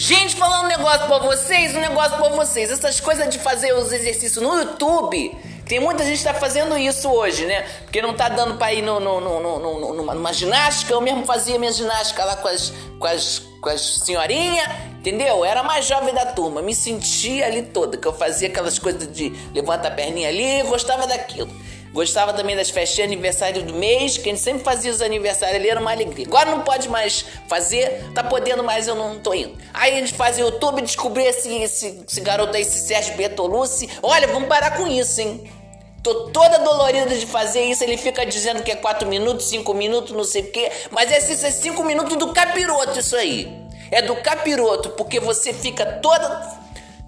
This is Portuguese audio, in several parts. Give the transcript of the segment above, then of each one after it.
Gente, falando um negócio pra vocês, um negócio pra vocês. Essas coisas de fazer os exercícios no YouTube, tem muita gente que tá fazendo isso hoje, né? Porque não tá dando pra ir no, no, no, no, numa, numa ginástica. Eu mesmo fazia minha ginástica lá com as, com as, com as senhorinhas, entendeu? Era a mais jovem da turma. Me sentia ali toda, que eu fazia aquelas coisas de levanta a perninha ali, gostava daquilo. Gostava também das festinhas aniversário do mês, que a gente sempre fazia os aniversários ali, era uma alegria. Agora não pode mais fazer, tá podendo mais, eu não tô indo. Aí a gente fazia o YouTube, descobri esse, esse, esse garoto aí, esse Sérgio Bertolucci. Olha, vamos parar com isso, hein? Tô toda dolorida de fazer isso. Ele fica dizendo que é 4 minutos, 5 minutos, não sei o quê. Mas esses é 5 minutos do capiroto, isso aí. É do capiroto, porque você fica toda.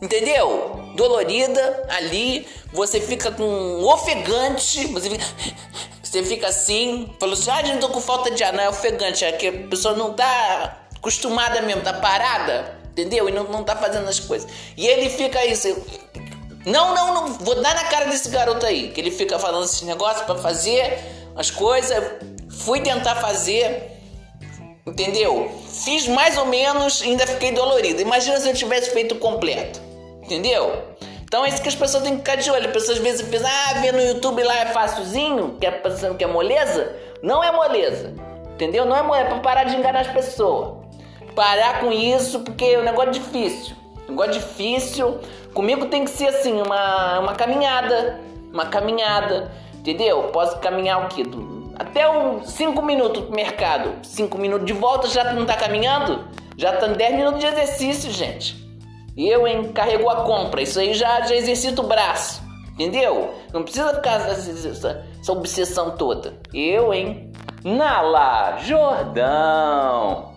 Entendeu? Dolorida ali. Você fica com ofegante. Você fica. Você fica assim. Falou assim: ah, não tô com falta de ar. Não é ofegante. É que a pessoa não tá acostumada mesmo, tá parada. Entendeu? E não, não tá fazendo as coisas. E ele fica isso. Não, não, não. Vou dar na cara desse garoto aí. Que ele fica falando esses negócios para fazer as coisas. Fui tentar fazer. Entendeu? Fiz mais ou menos ainda fiquei dolorido. Imagina se eu tivesse feito completo. Entendeu? Então é isso que as pessoas têm que ficar de olho. As pessoas às vezes pensam, ah, ver no YouTube lá é facilzinho, que é pensando que é moleza. Não é moleza. Entendeu? Não é moleza, é pra parar de enganar as pessoas. Parar com isso, porque é um negócio difícil. Negócio difícil. Comigo tem que ser assim, uma, uma caminhada. Uma caminhada. Entendeu? Posso caminhar o quê? Até uns 5 minutos pro mercado. 5 minutos de volta já não tá caminhando? Já tá 10 minutos de exercício, gente. Eu, hein, carregou a compra. Isso aí já, já exercita o braço. Entendeu? Não precisa ficar essa, essa obsessão toda. Eu, hein? Nala Jordão.